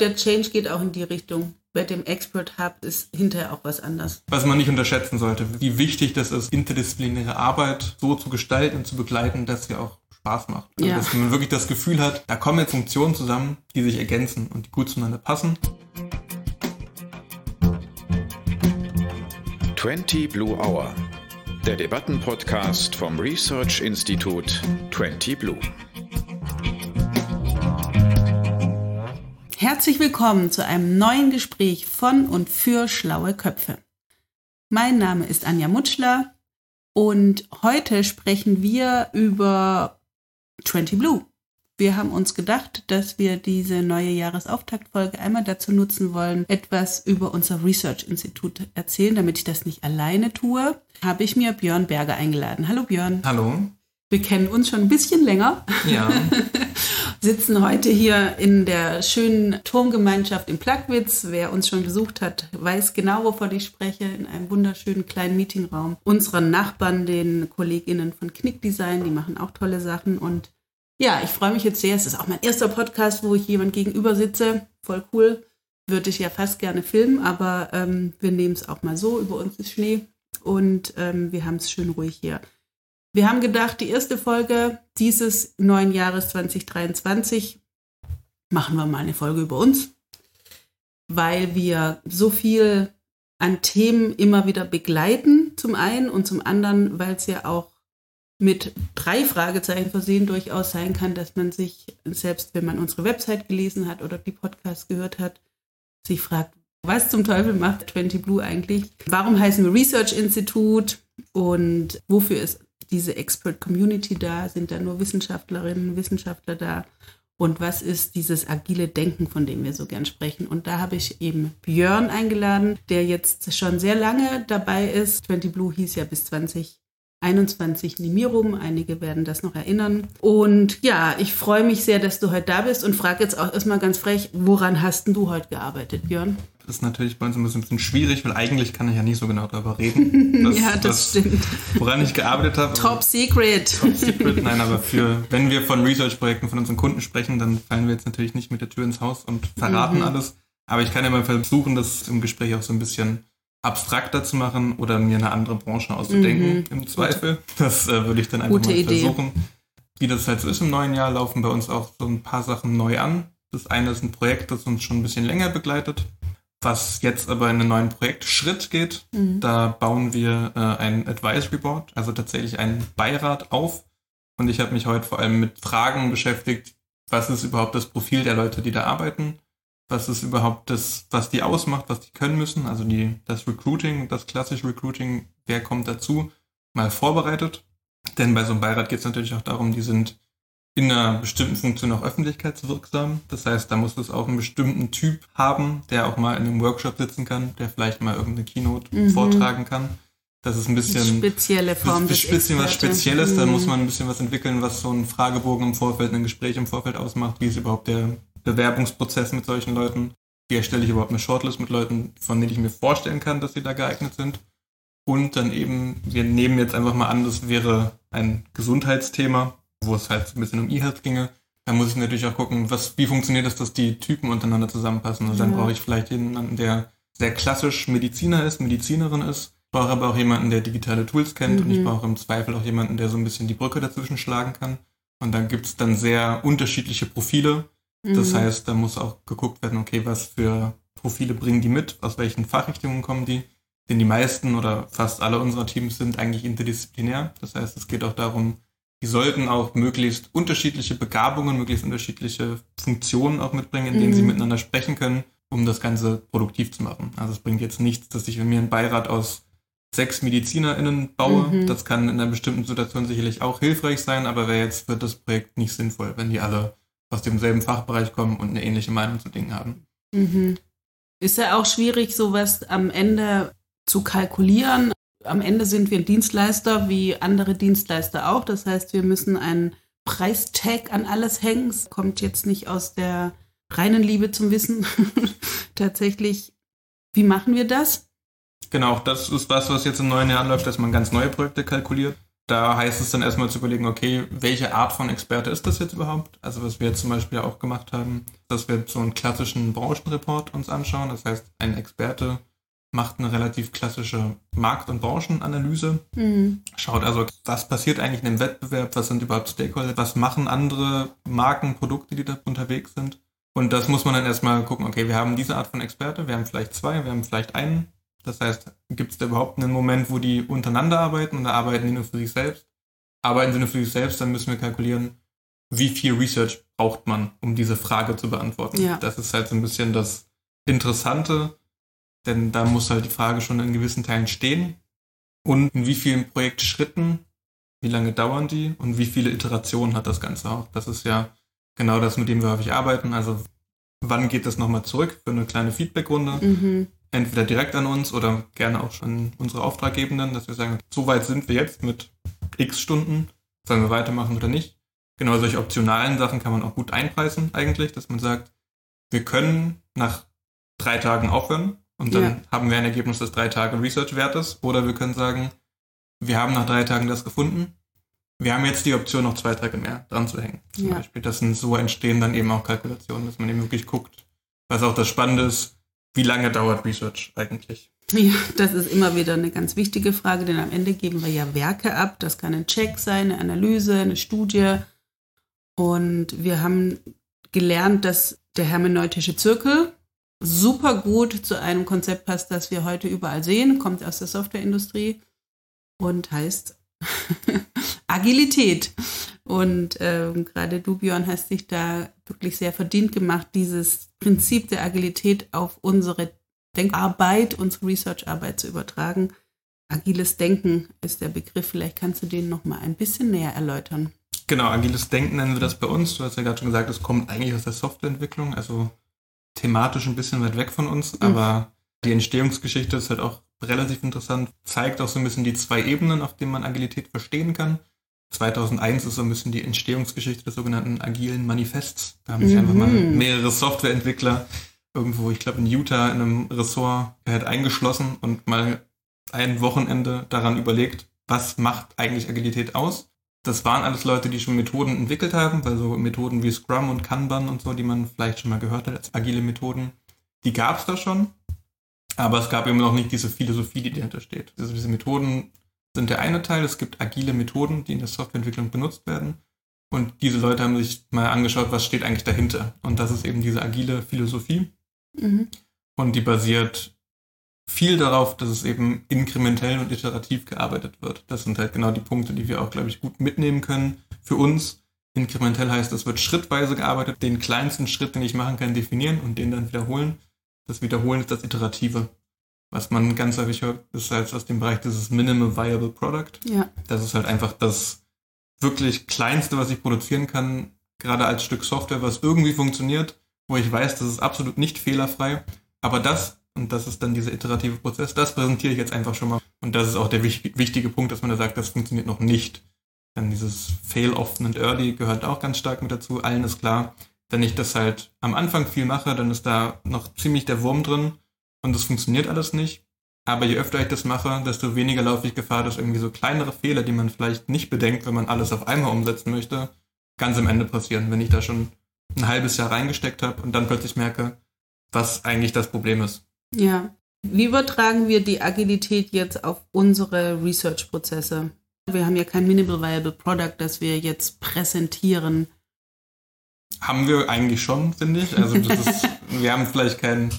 Der Change geht auch in die Richtung. Bei dem Expert Hub ist hinterher auch was anders. Was man nicht unterschätzen sollte, wie wichtig das ist, interdisziplinäre Arbeit so zu gestalten und zu begleiten, dass sie auch Spaß macht. Also Ja. Dass man wirklich das Gefühl hat, da kommen jetzt Funktionen zusammen, die sich ergänzen und die gut zueinander passen. 20 Blue Hour, der Debattenpodcast vom Research Institut 20 Blue. Herzlich willkommen zu einem neuen Gespräch von und für schlaue Köpfe. Mein Name ist Anja Mutschler und heute sprechen wir über 20 Blue. Wir haben uns gedacht, dass wir diese neue Jahresauftaktfolge einmal dazu nutzen wollen, etwas über unser Research-Institut erzählen. Damit ich das nicht alleine tue, habe ich mir Björn Berger eingeladen. Hallo Björn. Hallo. Wir kennen uns schon ein bisschen länger Ja. sitzen heute hier in der schönen Turmgemeinschaft in Plagwitz. Wer uns schon besucht hat, weiß genau, wovon ich spreche, in einem wunderschönen kleinen Meetingraum. Unserer Nachbarn, den KollegInnen von Knick Design, die machen auch tolle Sachen. Und ja, ich freue mich jetzt sehr. Es ist auch mein erster Podcast, wo ich jemand gegenüber sitze. Voll cool. Würde ich ja fast gerne filmen, aber ähm, wir nehmen es auch mal so. Über uns ist Schnee und ähm, wir haben es schön ruhig hier. Wir haben gedacht, die erste Folge dieses neuen Jahres 2023 machen wir mal eine Folge über uns, weil wir so viel an Themen immer wieder begleiten, zum einen und zum anderen, weil es ja auch mit drei Fragezeichen versehen durchaus sein kann, dass man sich, selbst wenn man unsere Website gelesen hat oder die Podcasts gehört hat, sich fragt, was zum Teufel macht 20 Blue eigentlich? Warum heißen wir Research Institute? Und wofür ist diese Expert Community da? Sind da nur Wissenschaftlerinnen Wissenschaftler da? Und was ist dieses agile Denken, von dem wir so gern sprechen? Und da habe ich eben Björn eingeladen, der jetzt schon sehr lange dabei ist. 20 Blue hieß ja bis 2021 Nimirum. Einige werden das noch erinnern. Und ja, ich freue mich sehr, dass du heute da bist und frage jetzt auch erstmal ganz frech, woran hast denn du heute gearbeitet, Björn? Das ist natürlich bei uns ein bisschen schwierig, weil eigentlich kann ich ja nicht so genau darüber reden. Das- ja, das, stimmt. Woran ich gearbeitet habe. Top Secret. Top Secret. Nein, aber für, wenn wir von Research-Projekten von unseren Kunden sprechen, dann fallen wir jetzt natürlich nicht mit der Tür ins Haus und verraten Mhm. alles. Aber ich kann ja mal versuchen, das im Gespräch auch so ein bisschen abstrakter zu machen oder mir eine andere Branche auszudenken, Mhm. im Zweifel. Das äh, würde ich dann einfach Gute mal Idee. versuchen. Wie das halt so ist im neuen Jahr, laufen bei uns auch so ein paar Sachen neu an. Das eine ist ein Projekt, das uns schon ein bisschen länger begleitet, was jetzt aber in einen neuen Projektschritt geht. Mhm. Da bauen wir äh, ein Advisory Board, also tatsächlich einen Beirat auf. Und ich habe mich heute vor allem mit Fragen beschäftigt, was ist überhaupt das Profil der Leute, die da arbeiten? Was ist überhaupt das, was die ausmacht, was die können müssen? Also die, das Recruiting, das klassische Recruiting, wer kommt dazu? Mal vorbereitet. Denn bei so einem Beirat geht es natürlich auch darum, die sind in einer bestimmten Funktion auch öffentlichkeitswirksam. Das heißt, da muss es auch einen bestimmten Typ haben, der auch mal in einem Workshop sitzen kann, der vielleicht mal irgendeine Keynote Mhm. vortragen kann. Das ist ein bisschen Spezielle Form ein des bisschen was. Spezielles, da Mhm. muss man ein bisschen was entwickeln, was so ein Fragebogen im Vorfeld, ein Gespräch im Vorfeld ausmacht. Wie ist überhaupt der Bewerbungsprozess mit solchen Leuten? Wie erstelle ich überhaupt eine Shortlist mit Leuten, von denen ich mir vorstellen kann, dass sie da geeignet sind? Und dann eben, wir nehmen jetzt einfach mal an, das wäre ein Gesundheitsthema, wo es halt ein bisschen um E-Health ginge. Da muss ich natürlich auch gucken, was, wie funktioniert es, dass die Typen untereinander zusammenpassen. Und dann Ja. brauche ich vielleicht jemanden, der sehr klassisch Mediziner ist, Medizinerin ist. Ich brauche aber auch jemanden, der digitale Tools kennt und ich Mhm. brauche im Zweifel auch jemanden, der so ein bisschen die Brücke dazwischen schlagen kann. Und dann gibt es dann sehr unterschiedliche Profile. Das Mhm. heißt, da muss auch geguckt werden, okay, was für Profile bringen die mit, aus welchen Fachrichtungen kommen die. Denn die meisten oder fast alle unserer Teams sind eigentlich interdisziplinär. Das heißt, es geht auch darum, die sollten auch möglichst unterschiedliche Begabungen, möglichst unterschiedliche Funktionen auch mitbringen, in denen Mhm. sie miteinander sprechen können, um das Ganze produktiv zu machen. Also es bringt jetzt nichts, dass ich mir einen Beirat aus sechs MedizinerInnen baue. Mhm. Das kann in einer bestimmten Situation sicherlich auch hilfreich sein, aber wäre jetzt wird das Projekt nicht sinnvoll, wenn die alle aus demselben Fachbereich kommen und eine ähnliche Meinung zu Dingen haben. Mhm. Ist ja auch schwierig, sowas am Ende zu kalkulieren. Am Ende sind wir ein Dienstleister wie andere Dienstleister auch. Das heißt, wir müssen einen Preistag an alles hängen. Es kommt jetzt nicht aus der reinen Liebe zum Wissen. Tatsächlich, wie machen wir das? Genau, das ist was, was jetzt im neuen Jahr läuft, dass man ganz neue Projekte kalkuliert. Da heißt es dann erstmal zu überlegen, okay, welche Art von Experte ist das jetzt überhaupt? Also was wir jetzt zum Beispiel auch gemacht haben, dass wir so einen klassischen Branchenreport uns anschauen. Das heißt, ein Experte macht eine relativ klassische Markt- und Branchenanalyse. Mhm. Schaut also, was passiert eigentlich in dem Wettbewerb, was sind überhaupt Stakeholder, was machen andere Marken, Produkte, die da unterwegs sind. Und das muss man dann erstmal gucken, okay, wir haben diese Art von Experte, wir haben vielleicht zwei, wir haben vielleicht einen das heißt, gibt es da überhaupt einen Moment, wo die untereinander arbeiten und da arbeiten die nur für sich selbst? Arbeiten sie nur für sich selbst, dann müssen wir kalkulieren, wie viel Research braucht man, um diese Frage zu beantworten. Ja. Das ist halt so ein bisschen das Interessante, denn da muss halt die Frage schon in gewissen Teilen stehen. Und in wie vielen Projektschritten, wie lange dauern die und wie viele Iterationen hat das Ganze auch. Das ist ja genau das, mit dem wir häufig arbeiten. Also wann geht das nochmal zurück für eine kleine Feedbackrunde? Mhm entweder direkt an uns oder gerne auch schon unsere Auftraggebenden, dass wir sagen, so weit sind wir jetzt mit x Stunden, sollen wir weitermachen oder nicht. Genau solche optionalen Sachen kann man auch gut einpreisen eigentlich, dass man sagt, wir können nach drei Tagen aufhören und dann ja. haben wir ein Ergebnis, das drei Tage Research wert ist. Oder wir können sagen, wir haben nach drei Tagen das gefunden. Wir haben jetzt die Option, noch zwei Tage mehr dran zu hängen. Zum ja. Beispiel. Das sind so entstehen dann eben auch Kalkulationen, dass man eben wirklich guckt. Was auch das Spannende ist, wie lange dauert Research eigentlich? Ja, das ist immer wieder eine ganz wichtige Frage, denn am Ende geben wir ja Werke ab. Das kann ein Check sein, eine Analyse, eine Studie. Und wir haben gelernt, dass der hermeneutische Zirkel super gut zu einem Konzept passt, das wir heute überall sehen, kommt aus der Softwareindustrie und heißt Agilität. Und ähm, gerade du, Björn, hast dich da wirklich sehr verdient gemacht, dieses Prinzip der Agilität auf unsere Denkarbeit, unsere Researcharbeit zu übertragen. Agiles Denken ist der Begriff. Vielleicht kannst du den noch mal ein bisschen näher erläutern. Genau, agiles Denken nennen wir das bei uns. Du hast ja gerade schon gesagt, es kommt eigentlich aus der Softwareentwicklung, also thematisch ein bisschen weit weg von uns, mhm. aber die Entstehungsgeschichte ist halt auch relativ interessant, zeigt auch so ein bisschen die zwei Ebenen, auf denen man Agilität verstehen kann. 2001 ist so ein bisschen die Entstehungsgeschichte des sogenannten agilen Manifests. Da haben sich mhm. einfach mal mehrere Softwareentwickler irgendwo, ich glaube in Utah, in einem Ressort halt eingeschlossen und mal ein Wochenende daran überlegt, was macht eigentlich Agilität aus. Das waren alles Leute, die schon Methoden entwickelt haben, weil so Methoden wie Scrum und Kanban und so, die man vielleicht schon mal gehört hat als agile Methoden, die gab es da schon. Aber es gab eben noch nicht diese Philosophie, die dahinter steht. Also diese Methoden sind der eine Teil. Es gibt agile Methoden, die in der Softwareentwicklung benutzt werden. Und diese Leute haben sich mal angeschaut, was steht eigentlich dahinter. Und das ist eben diese agile Philosophie. Mhm. Und die basiert viel darauf, dass es eben inkrementell und iterativ gearbeitet wird. Das sind halt genau die Punkte, die wir auch, glaube ich, gut mitnehmen können für uns. Inkrementell heißt, es wird schrittweise gearbeitet, den kleinsten Schritt, den ich machen kann, definieren und den dann wiederholen. Das Wiederholen ist das Iterative. Was man ganz häufig hört, ist halt aus dem Bereich dieses Minimal Viable Product. Ja. Das ist halt einfach das wirklich kleinste, was ich produzieren kann, gerade als Stück Software, was irgendwie funktioniert, wo ich weiß, das ist absolut nicht fehlerfrei. Aber das, und das ist dann dieser iterative Prozess, das präsentiere ich jetzt einfach schon mal. Und das ist auch der wichtige Punkt, dass man da sagt, das funktioniert noch nicht. Dann dieses Fail often and early gehört auch ganz stark mit dazu. Allen ist klar, wenn ich das halt am Anfang viel mache, dann ist da noch ziemlich der Wurm drin und das funktioniert alles nicht. Aber je öfter ich das mache, desto weniger laufe ich Gefahr, dass irgendwie so kleinere Fehler, die man vielleicht nicht bedenkt, wenn man alles auf einmal umsetzen möchte, ganz am Ende passieren, wenn ich da schon ein halbes Jahr reingesteckt habe und dann plötzlich merke, was eigentlich das Problem ist. Ja. Wie übertragen wir die Agilität jetzt auf unsere Research-Prozesse? Wir haben ja kein Minimal Viable Product, das wir jetzt präsentieren. Haben wir eigentlich schon, finde ich. Also ist, wir haben vielleicht kein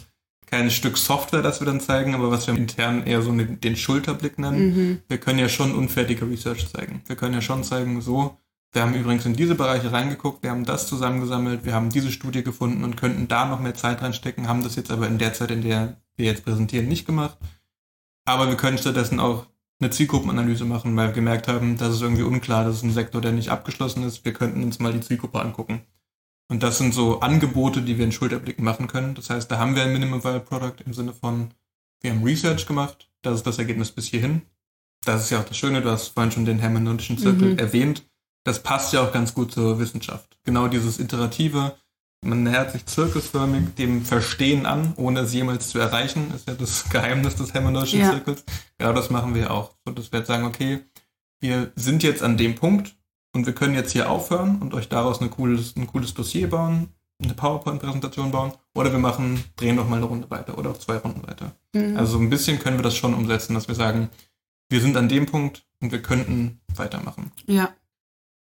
kein Stück Software, das wir dann zeigen, aber was wir intern eher so den Schulterblick nennen. Mhm. Wir können ja schon unfertige Research zeigen. Wir können ja schon zeigen, so, wir haben übrigens in diese Bereiche reingeguckt, wir haben das zusammengesammelt, wir haben diese Studie gefunden und könnten da noch mehr Zeit reinstecken, haben das jetzt aber in der Zeit, in der wir jetzt präsentieren, nicht gemacht. Aber wir können stattdessen auch eine Zielgruppenanalyse machen, weil wir gemerkt haben, das ist irgendwie unklar, das ist ein Sektor, der nicht abgeschlossen ist. Wir könnten uns mal die Zielgruppe angucken. Und das sind so Angebote, die wir in Schulterblicken machen können. Das heißt, da haben wir ein Minimum Viable Product im Sinne von, wir haben Research gemacht, das ist das Ergebnis bis hierhin. Das ist ja auch das Schöne, du hast vorhin schon den hermeneutischen Zirkel mhm. erwähnt. Das passt ja auch ganz gut zur Wissenschaft. Genau dieses Iterative, man nähert sich zirkelförmig dem Verstehen an, ohne es jemals zu erreichen, ist ja das Geheimnis des hermeneutischen ja. Zirkels. Genau das machen wir auch. So, dass wir jetzt sagen, okay, wir sind jetzt an dem Punkt und wir können jetzt hier aufhören und euch daraus eine cooles, ein cooles Dossier bauen, eine PowerPoint-Präsentation bauen oder wir machen, drehen noch mal eine Runde weiter oder zwei Runden weiter. Mhm. Also ein bisschen können wir das schon umsetzen, dass wir sagen, wir sind an dem Punkt und wir könnten weitermachen. Ja.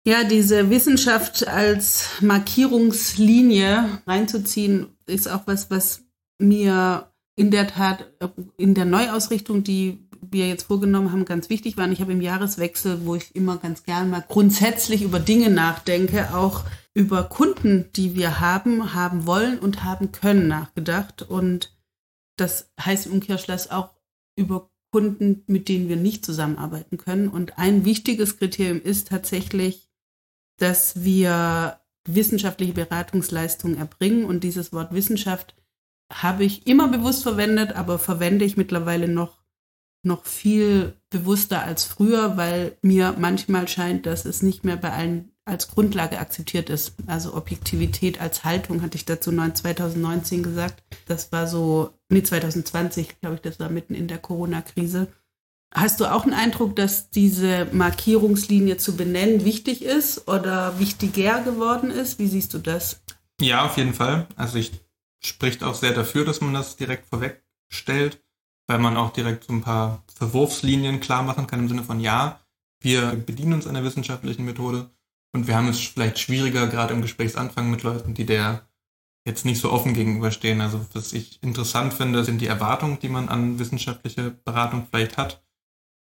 Ja, diese Wissenschaft als Markierungslinie reinzuziehen, ist auch was, was mir in der Tat in der Neuausrichtung, die wir jetzt vorgenommen haben, ganz wichtig war. Und ich habe im Jahreswechsel, wo ich immer ganz gern mal grundsätzlich über Dinge nachdenke, auch über Kunden, die wir haben, haben wollen und haben können, nachgedacht. Und das heißt im Umkehrschluss auch über Kunden, mit denen wir nicht zusammenarbeiten können. Und ein wichtiges Kriterium ist tatsächlich, dass wir wissenschaftliche Beratungsleistungen erbringen. Und dieses Wort Wissenschaft habe ich immer bewusst verwendet, aber verwende ich mittlerweile noch, noch viel bewusster als früher, weil mir manchmal scheint, dass es nicht mehr bei allen als Grundlage akzeptiert ist. Also Objektivität als Haltung hatte ich dazu 2019 gesagt. Das war so, nee, 2020, glaube ich, das war mitten in der Corona-Krise. Hast du auch einen Eindruck, dass diese Markierungslinie zu benennen wichtig ist oder wichtiger geworden ist? Wie siehst du das? Ja, auf jeden Fall. Also ich spricht auch sehr dafür, dass man das direkt vorweg stellt, weil man auch direkt so ein paar Verwurfslinien klar machen kann im Sinne von ja, wir bedienen uns einer wissenschaftlichen Methode und wir haben es vielleicht schwieriger, gerade im Gesprächsanfang mit Leuten, die der jetzt nicht so offen gegenüberstehen. Also was ich interessant finde, sind die Erwartungen, die man an wissenschaftliche Beratung vielleicht hat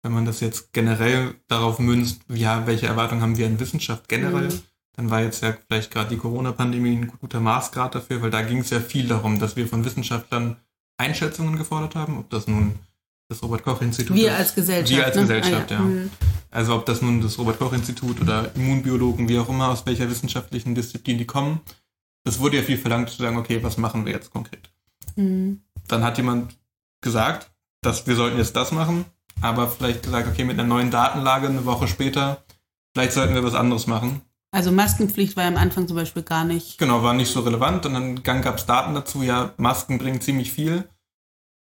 wenn man das jetzt generell darauf münzt, ja, welche Erwartungen haben wir in Wissenschaft generell, mhm. dann war jetzt ja vielleicht gerade die Corona-Pandemie ein guter Maßgrad dafür, weil da ging es ja viel darum, dass wir von Wissenschaftlern Einschätzungen gefordert haben, ob das nun das Robert-Koch-Institut Wir als Gesellschaft. Wir als ne? Gesellschaft, ah, ja. ja. Mhm. Also ob das nun das Robert-Koch-Institut oder Immunbiologen, wie auch immer, aus welcher wissenschaftlichen Disziplin die kommen, das wurde ja viel verlangt zu sagen, okay, was machen wir jetzt konkret? Mhm. Dann hat jemand gesagt, dass wir sollten jetzt das machen aber vielleicht gesagt, okay, mit einer neuen Datenlage eine Woche später, vielleicht sollten wir was anderes machen. Also Maskenpflicht war ja am Anfang zum Beispiel gar nicht. Genau, war nicht so relevant. Und dann gab es Daten dazu, ja, Masken bringen ziemlich viel.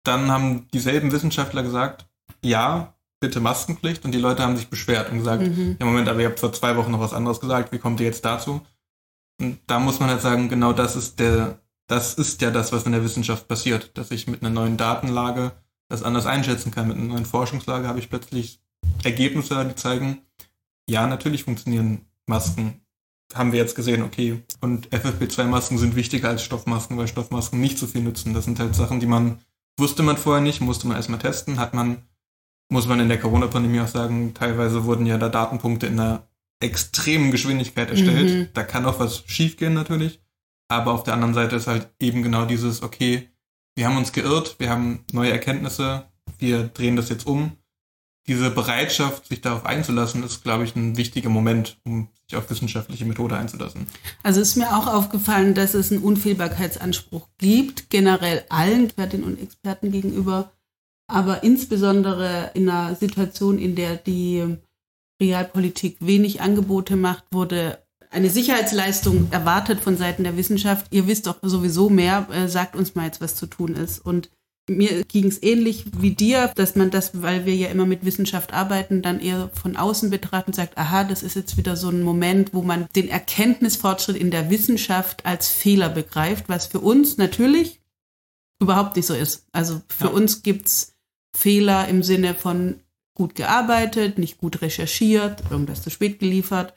Dann haben dieselben Wissenschaftler gesagt, ja, bitte Maskenpflicht. Und die Leute haben sich beschwert und gesagt, mhm. ja Moment, aber ihr habt vor zwei Wochen noch was anderes gesagt, wie kommt ihr jetzt dazu? Und da muss man halt sagen, genau das ist der, das ist ja das, was in der Wissenschaft passiert, dass ich mit einer neuen Datenlage das anders einschätzen kann. Mit einer neuen Forschungslage habe ich plötzlich Ergebnisse, die zeigen, ja, natürlich funktionieren Masken. Haben wir jetzt gesehen, okay. Und FFP2-Masken sind wichtiger als Stoffmasken, weil Stoffmasken nicht so viel nützen. Das sind halt Sachen, die man, wusste man vorher nicht, musste man erstmal testen, hat man, muss man in der Corona-Pandemie auch sagen, teilweise wurden ja da Datenpunkte in einer extremen Geschwindigkeit erstellt. Mhm. Da kann auch was schiefgehen natürlich. Aber auf der anderen Seite ist halt eben genau dieses, okay, wir haben uns geirrt, wir haben neue Erkenntnisse, wir drehen das jetzt um. Diese Bereitschaft, sich darauf einzulassen, ist, glaube ich, ein wichtiger Moment, um sich auf wissenschaftliche Methode einzulassen. Also ist mir auch aufgefallen, dass es einen Unfehlbarkeitsanspruch gibt, generell allen Expertinnen und Experten gegenüber, aber insbesondere in einer Situation, in der die Realpolitik wenig Angebote macht, wurde eine Sicherheitsleistung erwartet von Seiten der Wissenschaft. Ihr wisst doch sowieso mehr, äh, sagt uns mal jetzt, was zu tun ist. Und mir ging es ähnlich wie dir, dass man das, weil wir ja immer mit Wissenschaft arbeiten, dann eher von außen betrachtet und sagt, aha, das ist jetzt wieder so ein Moment, wo man den Erkenntnisfortschritt in der Wissenschaft als Fehler begreift, was für uns natürlich überhaupt nicht so ist. Also für ja. uns gibt's Fehler im Sinne von gut gearbeitet, nicht gut recherchiert, irgendwas zu spät geliefert.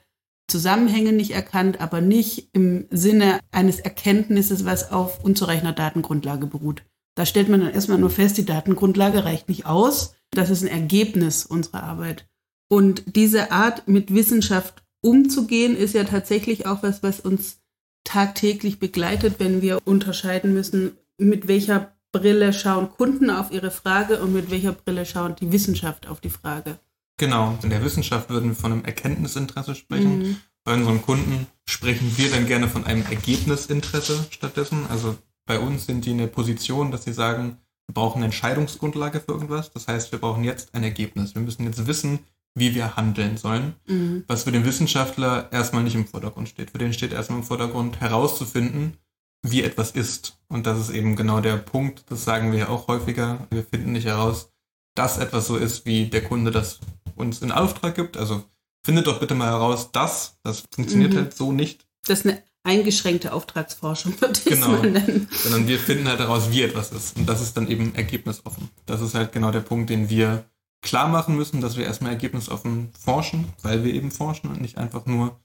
Zusammenhänge nicht erkannt, aber nicht im Sinne eines Erkenntnisses, was auf unzureichender Datengrundlage beruht. Da stellt man dann erstmal nur fest, die Datengrundlage reicht nicht aus. Das ist ein Ergebnis unserer Arbeit. Und diese Art, mit Wissenschaft umzugehen, ist ja tatsächlich auch was, was uns tagtäglich begleitet, wenn wir unterscheiden müssen, mit welcher Brille schauen Kunden auf ihre Frage und mit welcher Brille schauen die Wissenschaft auf die Frage. Genau, in der Wissenschaft würden wir von einem Erkenntnisinteresse sprechen. Mhm. Bei unseren Kunden sprechen wir dann gerne von einem Ergebnisinteresse stattdessen. Also bei uns sind die in der Position, dass sie sagen, wir brauchen eine Entscheidungsgrundlage für irgendwas. Das heißt, wir brauchen jetzt ein Ergebnis. Wir müssen jetzt wissen, wie wir handeln sollen. Mhm. Was für den Wissenschaftler erstmal nicht im Vordergrund steht. Für den steht erstmal im Vordergrund herauszufinden, wie etwas ist. Und das ist eben genau der Punkt, das sagen wir ja auch häufiger. Wir finden nicht heraus, dass etwas so ist, wie der Kunde das uns in Auftrag gibt. Also findet doch bitte mal heraus, dass das funktioniert mhm. halt so nicht. Das ist eine eingeschränkte Auftragsforschung, würde ich genau. mal nennen. Sondern wir finden halt heraus, wie etwas ist. Und das ist dann eben ergebnisoffen. Das ist halt genau der Punkt, den wir klar machen müssen, dass wir erstmal ergebnisoffen forschen, weil wir eben forschen und nicht einfach nur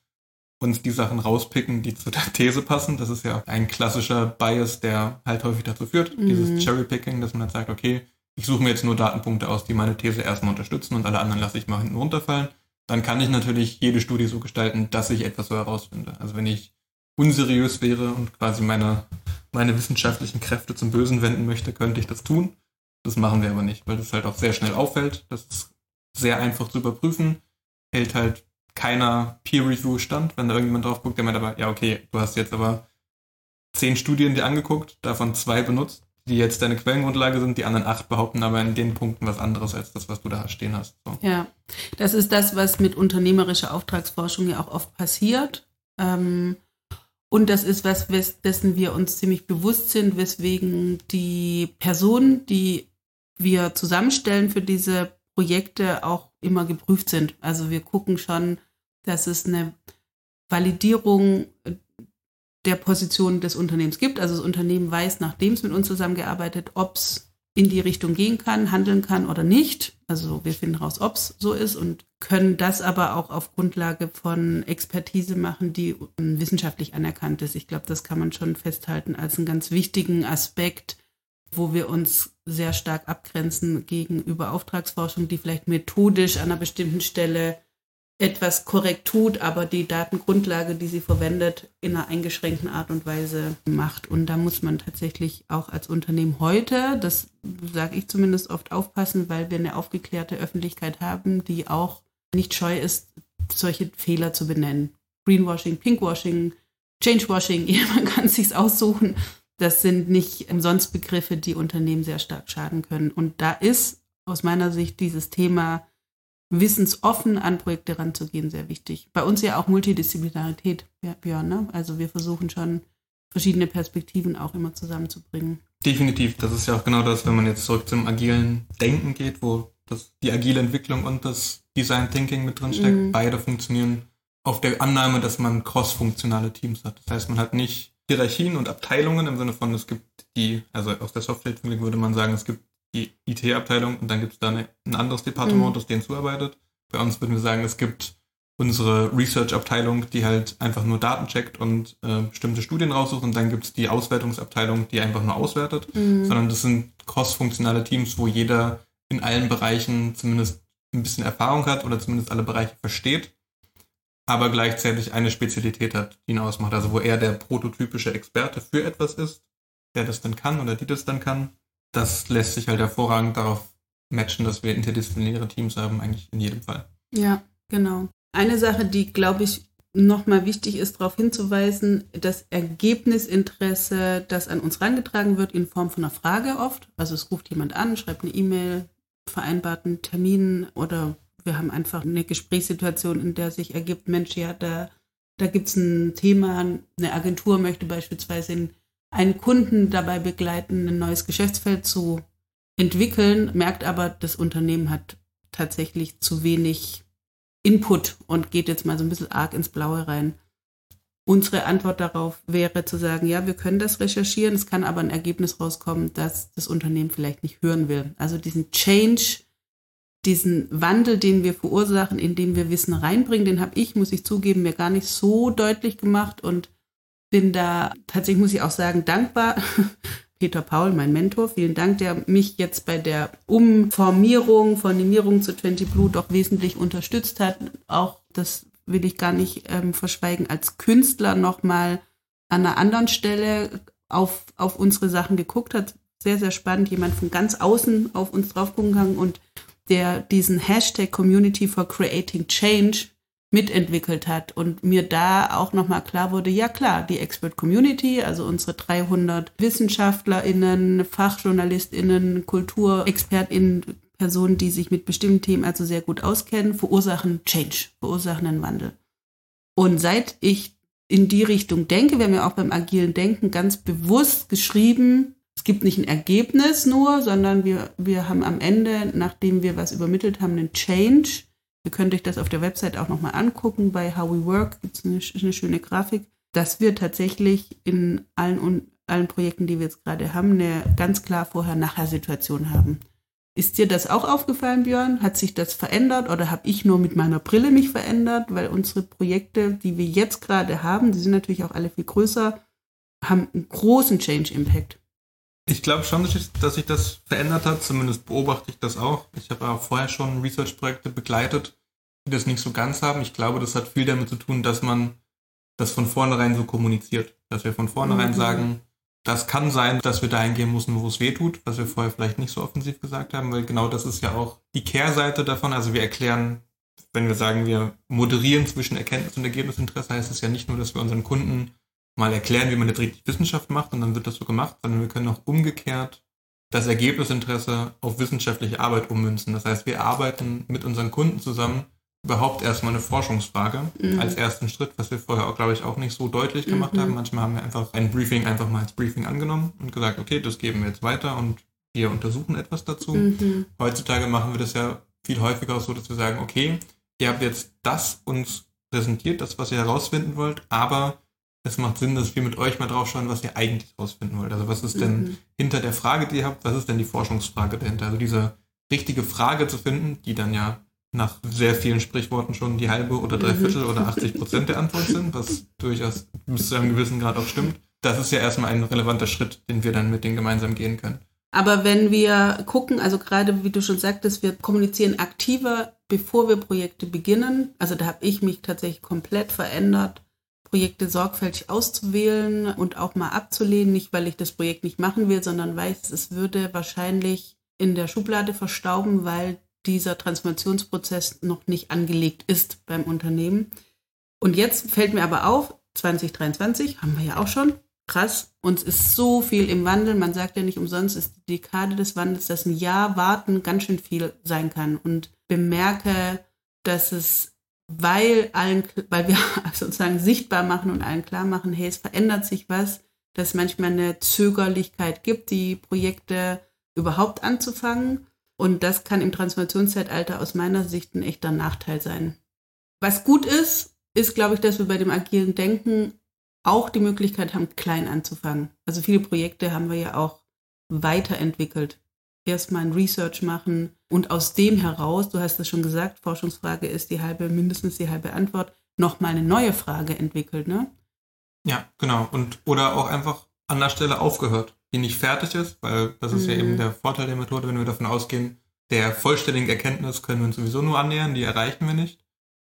uns die Sachen rauspicken, die zu der These passen. Das ist ja ein klassischer Bias, der halt häufig dazu führt, mhm. dieses Cherrypicking, dass man halt sagt, okay, ich suche mir jetzt nur Datenpunkte aus, die meine These erstmal unterstützen und alle anderen lasse ich mal hinten runterfallen. Dann kann ich natürlich jede Studie so gestalten, dass ich etwas so herausfinde. Also wenn ich unseriös wäre und quasi meine, meine wissenschaftlichen Kräfte zum Bösen wenden möchte, könnte ich das tun. Das machen wir aber nicht, weil das halt auch sehr schnell auffällt. Das ist sehr einfach zu überprüfen. Hält halt keiner Peer-Review stand, wenn da irgendjemand drauf guckt, der meint aber, ja, okay, du hast jetzt aber zehn Studien dir angeguckt, davon zwei benutzt, die jetzt deine Quellengrundlage sind, die anderen acht behaupten aber in den Punkten was anderes als das, was du da stehen hast. So. Ja, das ist das, was mit unternehmerischer Auftragsforschung ja auch oft passiert. Ähm, und das ist was, dessen wir uns ziemlich bewusst sind, weswegen die Personen, die wir zusammenstellen für diese Projekte auch immer geprüft sind. Also wir gucken schon, dass es eine Validierung der Position des Unternehmens gibt. Also das Unternehmen weiß, nachdem es mit uns zusammengearbeitet, ob es in die Richtung gehen kann, handeln kann oder nicht. Also wir finden raus, ob es so ist und können das aber auch auf Grundlage von Expertise machen, die wissenschaftlich anerkannt ist. Ich glaube, das kann man schon festhalten als einen ganz wichtigen Aspekt wo wir uns sehr stark abgrenzen gegenüber Auftragsforschung, die vielleicht methodisch an einer bestimmten Stelle etwas korrekt tut, aber die Datengrundlage, die sie verwendet, in einer eingeschränkten Art und Weise macht. Und da muss man tatsächlich auch als Unternehmen heute, das sage ich zumindest oft, aufpassen, weil wir eine aufgeklärte Öffentlichkeit haben, die auch nicht scheu ist, solche Fehler zu benennen. Greenwashing, Pinkwashing, Changewashing, man kann es sich aussuchen das sind nicht umsonst Begriffe, die Unternehmen sehr stark schaden können. Und da ist aus meiner Sicht dieses Thema wissensoffen an Projekte ranzugehen sehr wichtig. Bei uns ja auch Multidisziplinarität, Björn. Ne? Also wir versuchen schon verschiedene Perspektiven auch immer zusammenzubringen. Definitiv. Das ist ja auch genau das, wenn man jetzt zurück zum agilen Denken geht, wo das, die agile Entwicklung und das Design Thinking mit drin steckt. Mhm. Beide funktionieren auf der Annahme, dass man cross-funktionale Teams hat. Das heißt, man hat nicht Hierarchien und Abteilungen im Sinne von, es gibt die, also aus der Softwareentwicklung würde man sagen, es gibt die IT-Abteilung und dann gibt es da eine, ein anderes Departement, mhm. das denen zuarbeitet. Bei uns würden wir sagen, es gibt unsere Research-Abteilung, die halt einfach nur Daten checkt und äh, bestimmte Studien raussucht und dann gibt es die Auswertungsabteilung, die einfach nur auswertet, mhm. sondern das sind cross-funktionale Teams, wo jeder in allen Bereichen zumindest ein bisschen Erfahrung hat oder zumindest alle Bereiche versteht aber gleichzeitig eine Spezialität hat, die ihn ausmacht. Also wo er der prototypische Experte für etwas ist, der das dann kann oder die das dann kann. Das lässt sich halt hervorragend darauf matchen, dass wir interdisziplinäre Teams haben, eigentlich in jedem Fall. Ja, genau. Eine Sache, die, glaube ich, nochmal wichtig ist, darauf hinzuweisen, das Ergebnisinteresse, das an uns herangetragen wird, in Form von einer Frage oft. Also es ruft jemand an, schreibt eine E-Mail, vereinbarten Termin oder wir haben einfach eine Gesprächssituation, in der sich ergibt, Mensch, ja, da, da gibt es ein Thema, eine Agentur möchte beispielsweise einen Kunden dabei begleiten, ein neues Geschäftsfeld zu entwickeln, merkt aber, das Unternehmen hat tatsächlich zu wenig Input und geht jetzt mal so ein bisschen arg ins Blaue rein. Unsere Antwort darauf wäre zu sagen, ja, wir können das recherchieren, es kann aber ein Ergebnis rauskommen, dass das Unternehmen vielleicht nicht hören will. Also diesen Change diesen Wandel, den wir verursachen, indem wir Wissen reinbringen, den habe ich, muss ich zugeben, mir gar nicht so deutlich gemacht und bin da tatsächlich, muss ich auch sagen, dankbar. Peter Paul, mein Mentor, vielen Dank, der mich jetzt bei der Umformierung, Formierung zu 20 Blue doch wesentlich unterstützt hat. Auch das will ich gar nicht ähm, verschweigen, als Künstler nochmal an einer anderen Stelle auf, auf unsere Sachen geguckt hat. Sehr, sehr spannend, jemand von ganz außen auf uns drauf gucken kann und der diesen Hashtag Community for Creating Change mitentwickelt hat und mir da auch nochmal klar wurde, ja klar, die Expert Community, also unsere 300 WissenschaftlerInnen, FachjournalistInnen, KulturexpertInnen, Personen, die sich mit bestimmten Themen also sehr gut auskennen, verursachen Change, verursachen einen Wandel. Und seit ich in die Richtung denke, wir haben ja auch beim agilen Denken ganz bewusst geschrieben, es gibt nicht ein Ergebnis nur, sondern wir, wir haben am Ende, nachdem wir was übermittelt haben, einen Change, Ihr könnt euch das auf der Website auch nochmal angucken. Bei How We Work gibt es eine, eine, schöne Grafik, dass wir tatsächlich in allen, allen Projekten, die wir jetzt gerade haben, eine ganz klar Vorher-Nachher-Situation haben. Ist dir das auch aufgefallen, Björn? Hat sich das verändert oder habe ich nur mit meiner Brille mich verändert? Weil unsere Projekte, die wir jetzt gerade haben, die sind natürlich auch alle viel größer, haben einen großen Change-Impact. Ich glaube schon, dass sich das verändert hat. Zumindest beobachte ich das auch. Ich habe auch vorher schon Research-Projekte begleitet, die das nicht so ganz haben. Ich glaube, das hat viel damit zu tun, dass man das von vornherein so kommuniziert. Dass wir von vornherein mhm. sagen, das kann sein, dass wir dahin gehen müssen, wo es weh tut, was wir vorher vielleicht nicht so offensiv gesagt haben, weil genau das ist ja auch die Kehrseite davon. Also wir erklären, wenn wir sagen, wir moderieren zwischen Erkenntnis und Ergebnisinteresse, heißt es ja nicht nur, dass wir unseren Kunden mal erklären, wie man jetzt richtig Wissenschaft macht und dann wird das so gemacht, sondern wir können auch umgekehrt das Ergebnisinteresse auf wissenschaftliche Arbeit ummünzen. Das heißt, wir arbeiten mit unseren Kunden zusammen überhaupt erstmal eine Forschungsfrage mhm. als ersten Schritt, was wir vorher auch, glaube ich, auch nicht so deutlich gemacht mhm. haben. Manchmal haben wir einfach ein Briefing einfach mal als Briefing angenommen und gesagt, okay, das geben wir jetzt weiter und wir untersuchen etwas dazu. Mhm. Heutzutage machen wir das ja viel häufiger so, dass wir sagen, okay, ihr habt jetzt das uns präsentiert, das, was ihr herausfinden wollt, aber es macht Sinn, dass wir mit euch mal drauf schauen, was ihr eigentlich herausfinden wollt. Also was ist denn mhm. hinter der Frage, die ihr habt, was ist denn die Forschungsfrage dahinter? Also diese richtige Frage zu finden, die dann ja nach sehr vielen Sprichworten schon die halbe oder drei Viertel oder 80 Prozent der Antwort sind, was durchaus bis zu einem gewissen Grad auch stimmt. Das ist ja erstmal ein relevanter Schritt, den wir dann mit denen gemeinsam gehen können. Aber wenn wir gucken, also gerade wie du schon sagtest, wir kommunizieren aktiver, bevor wir Projekte beginnen. Also da habe ich mich tatsächlich komplett verändert, Projekte sorgfältig auszuwählen und auch mal abzulehnen. Nicht, weil ich das Projekt nicht machen will, sondern weiß, es würde wahrscheinlich in der Schublade verstauben, weil dieser Transformationsprozess noch nicht angelegt ist beim Unternehmen. Und jetzt fällt mir aber auf, 2023 haben wir ja auch schon, krass, uns ist so viel im Wandel. Man sagt ja nicht umsonst, ist die Dekade des Wandels, dass ein Jahr warten ganz schön viel sein kann. Und bemerke, dass es, weil allen, weil wir sozusagen sichtbar machen und allen klar machen, hey, es verändert sich was, dass manchmal eine Zögerlichkeit gibt, die Projekte überhaupt anzufangen. Und das kann im Transformationszeitalter aus meiner Sicht ein echter Nachteil sein. Was gut ist, ist, glaube ich, dass wir bei dem agilen Denken auch die Möglichkeit haben, klein anzufangen. Also viele Projekte haben wir ja auch weiterentwickelt. Erstmal ein Research machen und aus dem heraus, du hast es schon gesagt, Forschungsfrage ist die halbe, mindestens die halbe Antwort, nochmal eine neue Frage entwickelt, ne? Ja, genau. Und oder auch einfach an der Stelle aufgehört die nicht fertig ist, weil das ist mhm. ja eben mhm. der Vorteil der Methode, wenn wir davon ausgehen, der vollständigen Erkenntnis können wir uns sowieso nur annähern, die erreichen wir nicht.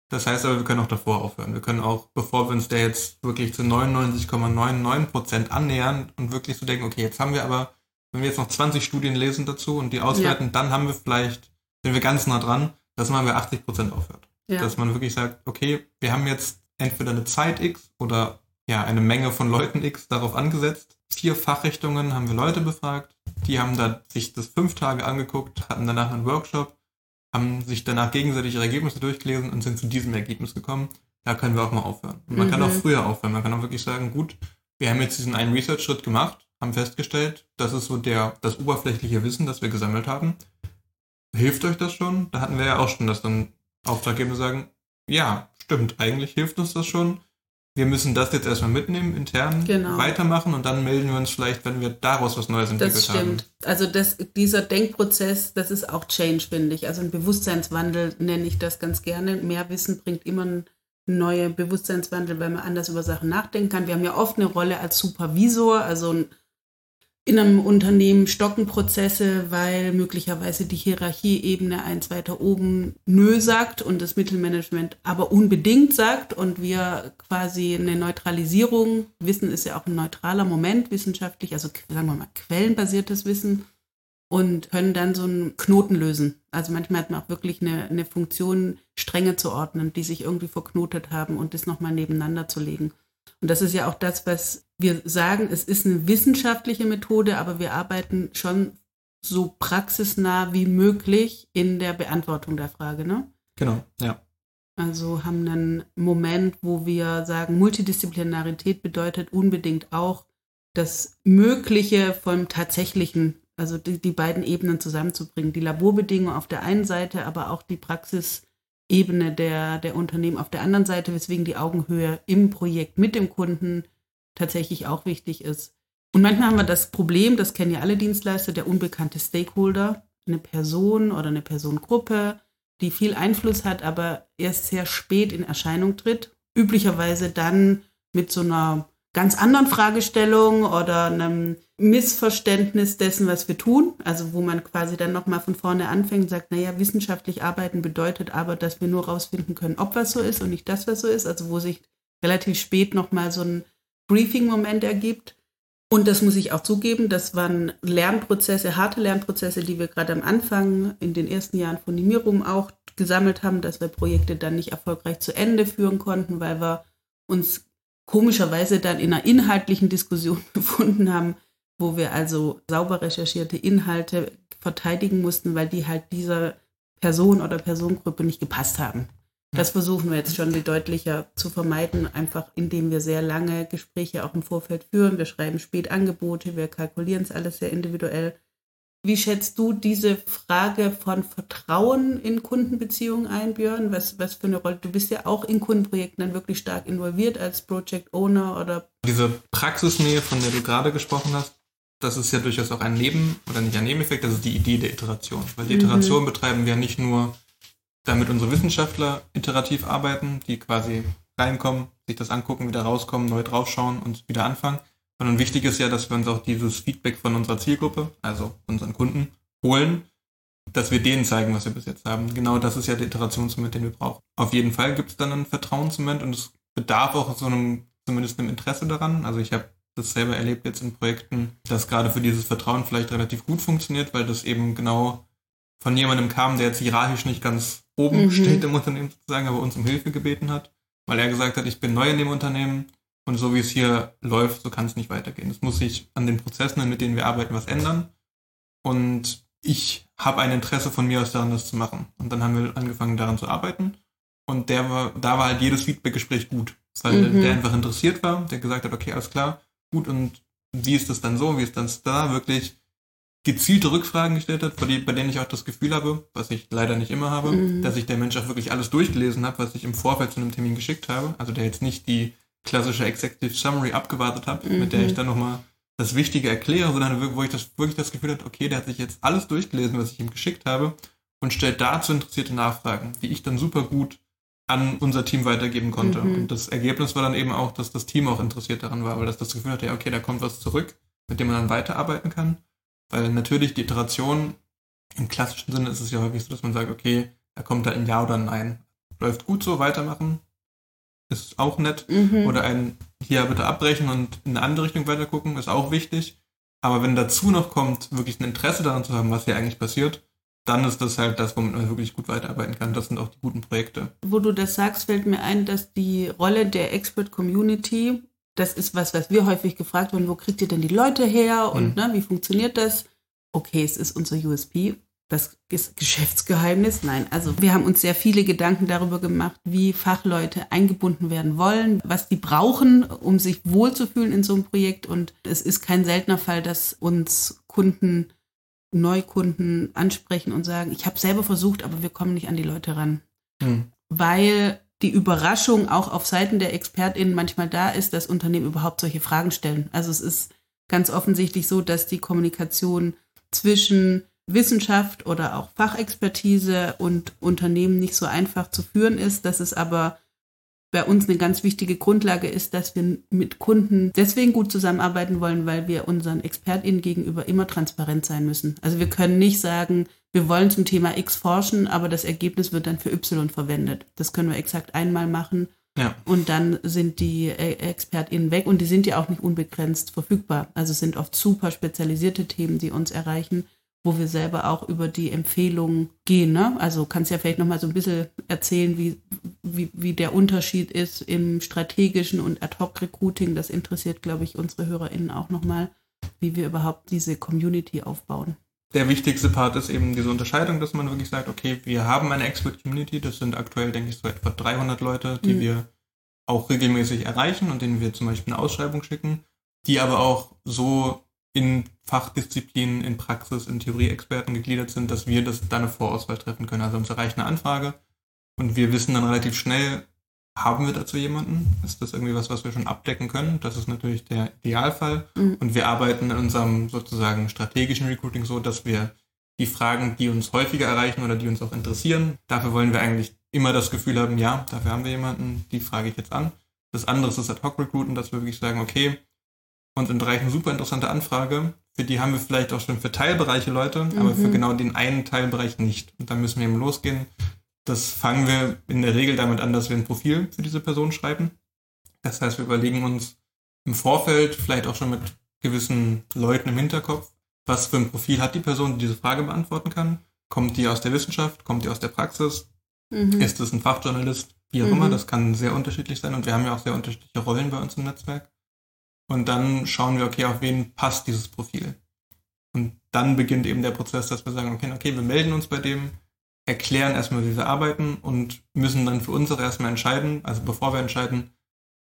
Das heißt aber, wir können auch davor aufhören. Wir können auch, bevor wir uns der jetzt wirklich zu 99,99% annähern und wirklich so denken, okay, jetzt haben wir aber, wenn wir jetzt noch 20 Studien lesen dazu und die auswerten, ja. dann haben wir vielleicht, sind wir ganz nah dran, dass man bei 80% aufhört. Ja. Dass man wirklich sagt, okay, wir haben jetzt entweder eine Zeit X oder ja, eine Menge von Leuten X darauf angesetzt vier Fachrichtungen haben wir Leute befragt. Die haben da sich das fünf Tage angeguckt, hatten danach einen Workshop, haben sich danach gegenseitig ihre Ergebnisse durchgelesen und sind zu diesem Ergebnis gekommen. Da können wir auch mal aufhören. Und man mhm. kann auch mhm. früher aufhören. Man kann auch wirklich sagen, gut, wir haben jetzt diesen einen Research-Schritt gemacht, haben festgestellt, das ist so der, das oberflächliche Wissen, das wir gesammelt haben. Hilft euch das schon? Da hatten wir ja auch schon, dass dann Auftraggeber sagen, ja, stimmt, eigentlich hilft uns das schon wir müssen das jetzt erstmal mitnehmen, intern genau. weitermachen und dann melden wir uns vielleicht, wenn wir daraus was Neues entwickelt haben. Das stimmt. Haben. Also das, dieser Denkprozess, das ist auch Change, finde ich. Also ein Bewusstseinswandel nenne ich das ganz gerne. Mehr Wissen bringt immer einen neuen Bewusstseinswandel, weil man anders über Sachen nachdenken kann. Wir haben ja oft eine Rolle als Supervisor, also ein in einem Unternehmen stocken Prozesse, weil möglicherweise die Hierarchieebene eins weiter oben nö sagt und das Mittelmanagement aber unbedingt sagt und wir quasi eine Neutralisierung, Wissen ist ja auch ein neutraler Moment wissenschaftlich, also sagen wir mal quellenbasiertes Wissen und können dann so einen Knoten lösen. Also manchmal hat man auch wirklich eine, eine Funktion, Stränge zu ordnen, die sich irgendwie verknotet haben und das nochmal nebeneinander zu legen. Und das ist ja auch das, was wir sagen, es ist eine wissenschaftliche Methode, aber wir arbeiten schon so praxisnah wie möglich in der Beantwortung der Frage, ne? Genau, ja. Also haben einen Moment, wo wir sagen, Multidisziplinarität bedeutet unbedingt auch das Mögliche vom Tatsächlichen, also die, die beiden Ebenen zusammenzubringen. Die Laborbedingungen auf der einen Seite, aber auch die Praxis Ebene der, der Unternehmen auf der anderen Seite, weswegen die Augenhöhe im Projekt mit dem Kunden tatsächlich auch wichtig ist. Und manchmal haben wir das Problem, das kennen ja alle Dienstleister, der unbekannte Stakeholder, eine Person oder eine Personengruppe, die viel Einfluss hat, aber erst sehr spät in Erscheinung tritt. Üblicherweise dann mit so einer ganz anderen Fragestellung oder einem Missverständnis dessen, was wir tun. Also wo man quasi dann nochmal von vorne anfängt und sagt, naja, wissenschaftlich arbeiten bedeutet aber, dass wir nur rausfinden können, ob was so ist und nicht das, was so ist. Also wo sich relativ spät nochmal so ein Briefing-Moment ergibt. Und das muss ich auch zugeben, das waren Lernprozesse, harte Lernprozesse, die wir gerade am Anfang in den ersten Jahren von Nimirum auch gesammelt haben, dass wir Projekte dann nicht erfolgreich zu Ende führen konnten, weil wir uns komischerweise dann in einer inhaltlichen Diskussion befunden haben, wo wir also sauber recherchierte Inhalte verteidigen mussten, weil die halt dieser Person oder Personengruppe nicht gepasst haben. Das versuchen wir jetzt schon deutlicher zu vermeiden, einfach indem wir sehr lange Gespräche auch im Vorfeld führen. Wir schreiben spät Angebote, wir kalkulieren es alles sehr individuell. Wie schätzt du diese Frage von Vertrauen in Kundenbeziehungen ein, Björn? Was, was für eine Rolle? Du bist ja auch in Kundenprojekten dann wirklich stark involviert als Project Owner oder. Diese Praxisnähe, von der du gerade gesprochen hast, das ist ja durchaus auch ein Neben- oder nicht ein Nebeneffekt, das ist die Idee der Iteration. Weil die Iteration mhm. betreiben wir nicht nur damit unsere Wissenschaftler iterativ arbeiten, die quasi reinkommen, sich das angucken, wieder rauskommen, neu draufschauen und wieder anfangen. Sondern wichtig ist ja, dass wir uns auch dieses Feedback von unserer Zielgruppe, also unseren Kunden, holen, dass wir denen zeigen, was wir bis jetzt haben. Genau das ist ja der Iterationsmoment, den wir brauchen. Auf jeden Fall gibt es dann einen Vertrauensmoment und es bedarf auch so einem, zumindest einem Interesse daran. Also ich habe das selber erlebt jetzt in Projekten, dass gerade für dieses Vertrauen vielleicht relativ gut funktioniert, weil das eben genau von jemandem kam, der jetzt hierarchisch nicht ganz oben mhm. steht im Unternehmen sozusagen, aber uns um Hilfe gebeten hat, weil er gesagt hat, ich bin neu in dem Unternehmen und so wie es hier läuft, so kann es nicht weitergehen. Es muss sich an den Prozessen, mit denen wir arbeiten, was ändern. Und ich habe ein Interesse von mir aus daran, das zu machen. Und dann haben wir angefangen, daran zu arbeiten. Und der war, da war halt jedes Feedbackgespräch gut, weil mhm. der einfach interessiert war, der gesagt hat, okay, alles klar, gut, und wie ist das dann so, wie ist das da wirklich gezielte Rückfragen gestellt hat, bei, denen ich auch das Gefühl habe, was ich leider nicht immer habe, mhm. dass ich der Mensch auch wirklich alles durchgelesen habe, was ich im Vorfeld zu einem Termin geschickt habe. Also der jetzt nicht die klassische Executive Summary abgewartet hat, mhm. mit der ich mhm. dann nochmal das Wichtige erkläre, sondern wo ich das wirklich das Gefühl habe, okay, der hat sich jetzt alles durchgelesen, was ich ihm geschickt habe und stellt dazu interessierte Nachfragen, die ich dann super gut an unser Team weitergeben konnte. Mhm. Und das Ergebnis war dann eben auch, dass das Team auch interessiert daran war, weil das das Gefühl hatte, ja, okay, da kommt was zurück, mit dem man dann weiterarbeiten kann. Weil natürlich die Iteration im klassischen Sinne ist es ja häufig so, dass man sagt, okay, da kommt halt ein Ja oder ein Nein. Läuft gut so, weitermachen. Ist auch nett. Mhm. Oder ein hier bitte abbrechen und in eine andere Richtung weitergucken, ist auch wichtig. Aber wenn dazu noch kommt, wirklich ein Interesse daran zu haben, was hier eigentlich passiert, dann ist das halt das, womit man wirklich gut weiterarbeiten kann. Das sind auch die guten Projekte. Wo du das sagst, fällt mir ein, dass die Rolle der Expert Community das ist was, was wir häufig gefragt werden, wo kriegt ihr denn die Leute her und mhm. ne, wie funktioniert das? Okay, es ist unser USP, das ist Geschäftsgeheimnis. Nein, also wir haben uns sehr viele Gedanken darüber gemacht, wie Fachleute eingebunden werden wollen, was die brauchen, um sich wohlzufühlen in so einem Projekt. Und es ist kein seltener Fall, dass uns Kunden, Neukunden ansprechen und sagen, ich habe selber versucht, aber wir kommen nicht an die Leute ran. Mhm. Weil die Überraschung auch auf Seiten der ExpertInnen manchmal da ist, dass Unternehmen überhaupt solche Fragen stellen. Also es ist ganz offensichtlich so, dass die Kommunikation zwischen Wissenschaft oder auch Fachexpertise und Unternehmen nicht so einfach zu führen ist, dass es aber bei uns eine ganz wichtige Grundlage ist, dass wir mit Kunden deswegen gut zusammenarbeiten wollen, weil wir unseren ExpertInnen gegenüber immer transparent sein müssen. Also wir können nicht sagen, wir wollen zum Thema X forschen, aber das Ergebnis wird dann für Y verwendet. Das können wir exakt einmal machen. Ja. Und dann sind die äh, ExpertInnen weg und die sind ja auch nicht unbegrenzt verfügbar. Also es sind oft super spezialisierte Themen, die uns erreichen wo wir selber auch über die Empfehlungen gehen. Ne? Also kannst ja vielleicht nochmal so ein bisschen erzählen, wie, wie, wie der Unterschied ist im strategischen und Ad-Hoc-Recruiting. Das interessiert, glaube ich, unsere HörerInnen auch nochmal, wie wir überhaupt diese Community aufbauen. Der wichtigste Part ist eben diese Unterscheidung, dass man wirklich sagt, okay, wir haben eine Expert-Community, das sind aktuell, denke ich, so etwa 300 Leute, die mhm. wir auch regelmäßig erreichen und denen wir zum Beispiel eine Ausschreibung schicken, die aber auch so in Fachdisziplinen, in Praxis, in Theorieexperten gegliedert sind, dass wir das dann eine Vorauswahl treffen können. Also uns erreicht eine Anfrage Und wir wissen dann relativ schnell, haben wir dazu jemanden? Ist das irgendwie was, was wir schon abdecken können? Das ist natürlich der Idealfall. Mhm. Und wir arbeiten in unserem sozusagen strategischen Recruiting so, dass wir die Fragen, die uns häufiger erreichen oder die uns auch interessieren, dafür wollen wir eigentlich immer das Gefühl haben, ja, dafür haben wir jemanden, die frage ich jetzt an. Das andere ist das Ad-Hoc-Recruiten, dass wir wirklich sagen, okay, uns entreicht eine super interessante Anfrage, für die haben wir vielleicht auch schon für Teilbereiche Leute, mhm. aber für mhm. genau den einen Teilbereich nicht. Und dann müssen wir eben losgehen. Das fangen wir in der Regel damit an, dass wir ein Profil für diese Person schreiben. Das heißt, wir überlegen uns im Vorfeld, vielleicht auch schon mit gewissen Leuten im Hinterkopf, was für ein Profil hat die Person, die diese Frage beantworten kann. Kommt die aus der Wissenschaft? Kommt die aus der Praxis? Mhm. Ist es ein Fachjournalist? Wie auch mhm. immer, das kann sehr unterschiedlich sein und wir haben ja auch sehr unterschiedliche Rollen bei uns im Netzwerk. Und dann schauen wir, okay, auf wen passt dieses Profil. Und dann beginnt eben der Prozess, dass wir sagen, okay, okay, wir melden uns bei dem, erklären erstmal, wie wir arbeiten und müssen dann für uns auch erstmal entscheiden, also bevor wir entscheiden,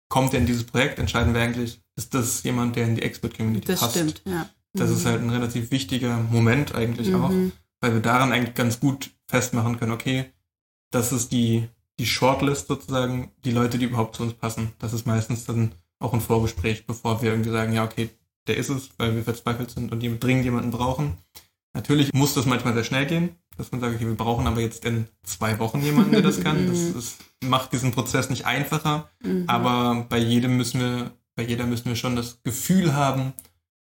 kommt der in dieses Projekt, entscheiden wir eigentlich, ist das jemand, der in die Expert-Community passt. Das stimmt, ja. Das mhm. ist halt ein relativ wichtiger Moment eigentlich mhm. auch, weil wir daran eigentlich ganz gut festmachen können, okay, das ist die, die Shortlist sozusagen, die Leute, die überhaupt zu uns passen. Das ist meistens dann auch ein Vorgespräch, bevor wir irgendwie sagen, ja, okay, der ist es, weil wir verzweifelt sind und dringend jemanden brauchen. Natürlich muss das manchmal sehr schnell gehen, dass man sagt, okay, wir brauchen aber jetzt in zwei Wochen jemanden, der das kann. Das, das macht diesen Prozess nicht einfacher, mhm. aber bei jedem müssen wir, bei jeder müssen wir schon das Gefühl haben,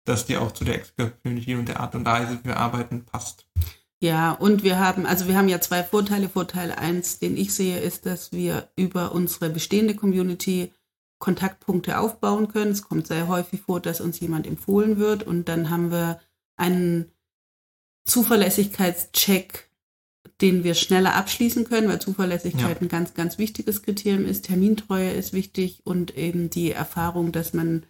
dass die auch zu der Expert-Community und der Art und Weise, wie wir arbeiten, passt. Ja, und wir haben, also wir haben ja zwei Vorteile. Vorteil eins, den ich sehe, ist, dass wir über unsere bestehende Community Kontaktpunkte aufbauen können. Es kommt sehr häufig vor, dass uns jemand empfohlen wird und dann haben wir einen Zuverlässigkeitscheck, den wir schneller abschließen können, weil Zuverlässigkeit ja. ein ganz, ganz wichtiges Kriterium ist. Termintreue ist wichtig und eben die Erfahrung, dass man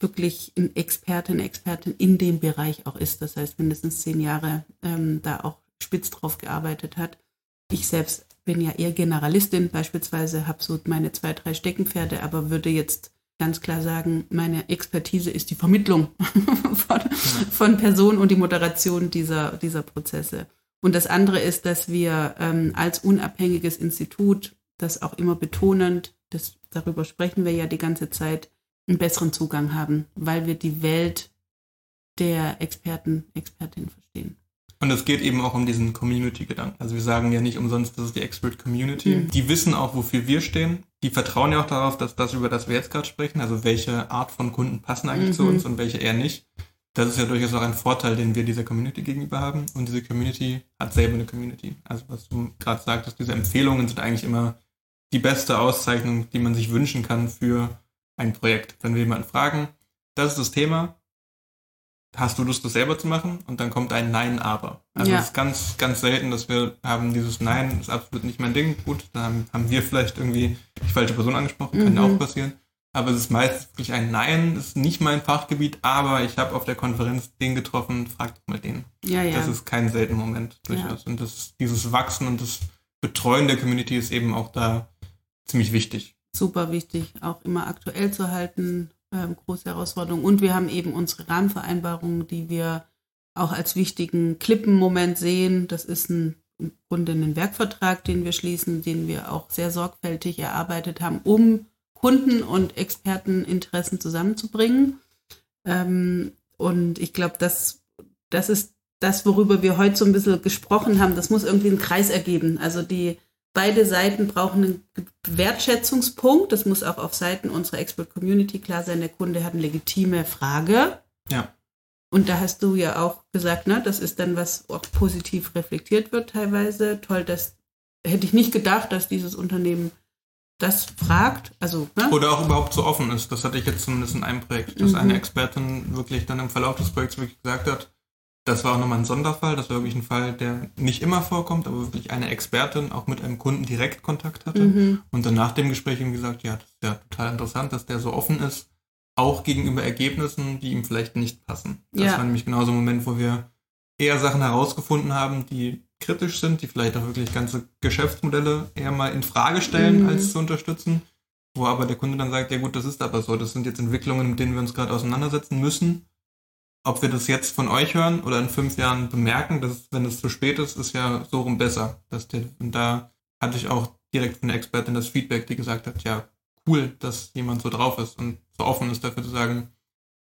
wirklich ein Expertin, Expertin in dem Bereich auch ist. Das heißt, mindestens zehn Jahre ähm, da auch spitz drauf gearbeitet hat. Ich selbst bin ja eher Generalistin beispielsweise, habe so meine zwei, drei Steckenpferde, aber würde jetzt ganz klar sagen, meine Expertise ist die Vermittlung von, von Personen und die Moderation dieser, dieser Prozesse. Und das andere ist, dass wir ähm, als unabhängiges Institut, das auch immer betonend, das, darüber sprechen wir ja die ganze Zeit, einen besseren Zugang haben, weil wir die Welt der Experten, Expertinnen verstehen. Und es geht eben auch um diesen Community-Gedanken. Also wir sagen ja nicht umsonst, das ist die Expert Community. Mhm. Die wissen auch, wofür wir stehen. Die vertrauen ja auch darauf, dass das, über das wir jetzt gerade sprechen, also welche Art von Kunden passen eigentlich mhm. zu uns und welche eher nicht. Das ist ja durchaus auch ein Vorteil, den wir dieser Community gegenüber haben. Und diese Community hat selber eine Community. Also was du gerade sagtest, diese Empfehlungen sind eigentlich immer die beste Auszeichnung, die man sich wünschen kann für ein Projekt. Wenn wir jemanden fragen, das ist das Thema, hast du Lust, das selber zu machen? Und dann kommt ein Nein, aber. Also ja. es ist ganz, ganz selten, dass wir haben dieses Nein, ist absolut nicht mein Ding. Gut, dann haben wir vielleicht irgendwie die falsche Person angesprochen, kann ja mhm. auch passieren. Aber es ist meist wirklich ein Nein, ist nicht mein Fachgebiet, aber ich habe auf der Konferenz den getroffen, frag doch mal den. Ja, ja. Das ist kein seltener Moment durchaus. Ja. Und das, dieses Wachsen und das Betreuen der Community ist eben auch da ziemlich wichtig. Super wichtig, auch immer aktuell zu halten, äh, große Herausforderung. Und wir haben eben unsere Rahmenvereinbarungen, die wir auch als wichtigen Klippenmoment sehen. Das ist ein, im Grunde ein Werkvertrag, den wir schließen, den wir auch sehr sorgfältig erarbeitet haben, um Kunden- und Experteninteressen zusammenzubringen. Ähm, und ich glaube, das, das ist das, worüber wir heute so ein bisschen gesprochen haben. Das muss irgendwie einen Kreis ergeben. Also die Beide Seiten brauchen einen Wertschätzungspunkt. Das muss auch auf Seiten unserer Expert Community klar sein. Der Kunde hat eine legitime Frage. Ja. Und da hast du ja auch gesagt, ne, das ist dann, was auch positiv reflektiert wird teilweise. Toll, das hätte ich nicht gedacht, dass dieses Unternehmen das fragt. Also, ne? Oder auch überhaupt so offen ist. Das hatte ich jetzt zumindest in einem Projekt, dass mhm. eine Expertin wirklich dann im Verlauf des Projekts wirklich gesagt hat, das war auch nochmal ein Sonderfall. Das war wirklich ein Fall, der nicht immer vorkommt, aber wirklich eine Expertin auch mit einem Kunden direkt Kontakt hatte. Mhm. Und dann nach dem Gespräch ihm gesagt, ja, das ist ja total interessant, dass der so offen ist, auch gegenüber Ergebnissen, die ihm vielleicht nicht passen. Das ja. war nämlich genauso ein Moment, wo wir eher Sachen herausgefunden haben, die kritisch sind, die vielleicht auch wirklich ganze Geschäftsmodelle eher mal in Frage stellen, mhm. als zu unterstützen. Wo aber der Kunde dann sagt, ja gut, das ist aber so, das sind jetzt Entwicklungen, mit denen wir uns gerade auseinandersetzen müssen ob wir das jetzt von euch hören oder in fünf Jahren bemerken, dass wenn es zu spät ist, ist ja so rum besser. Dass der, und da hatte ich auch direkt von der Expertin das Feedback, die gesagt hat, ja, cool, dass jemand so drauf ist und so offen ist dafür zu sagen,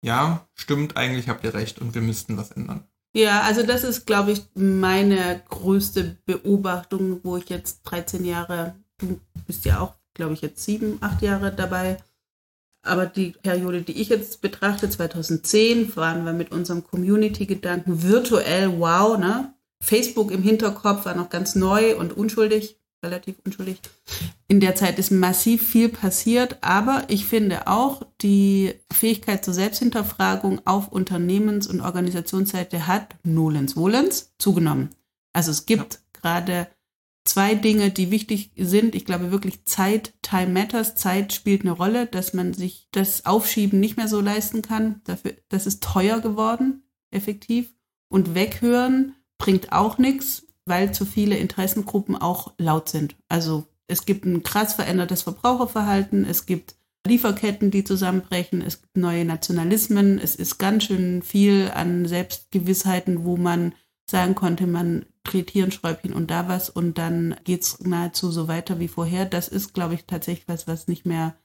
ja, stimmt, eigentlich habt ihr recht und wir müssten was ändern. Ja, also das ist, glaube ich, meine größte Beobachtung, wo ich jetzt 13 Jahre, du bist ja auch, glaube ich, jetzt sieben, acht Jahre dabei. Aber die Periode, die ich jetzt betrachte, 2010, waren wir mit unserem Community-Gedanken virtuell, wow, ne? Facebook im Hinterkopf war noch ganz neu und unschuldig relativ unschuldig. In der Zeit ist massiv viel passiert, aber ich finde auch, die Fähigkeit zur Selbsthinterfragung auf Unternehmens- und Organisationsseite hat nolens wohlens zugenommen. Also es gibt ja. gerade zwei Dinge, die wichtig sind. Ich glaube wirklich Zeit, Time matters. Zeit spielt eine Rolle, dass man sich das Aufschieben nicht mehr so leisten kann. Dafür, das ist teuer geworden, effektiv. Und weghören bringt auch nichts weil zu viele Interessengruppen auch laut sind. Also es gibt ein krass verändertes Verbraucherverhalten, es gibt Lieferketten, die zusammenbrechen, es gibt neue Nationalismen, es ist ganz schön viel an Selbstgewissheiten, wo man sagen konnte, man dreht hier ein Schräubchen und da was und dann geht's nahezu so weiter wie vorher. Das ist, glaube ich, tatsächlich was, was nicht mehr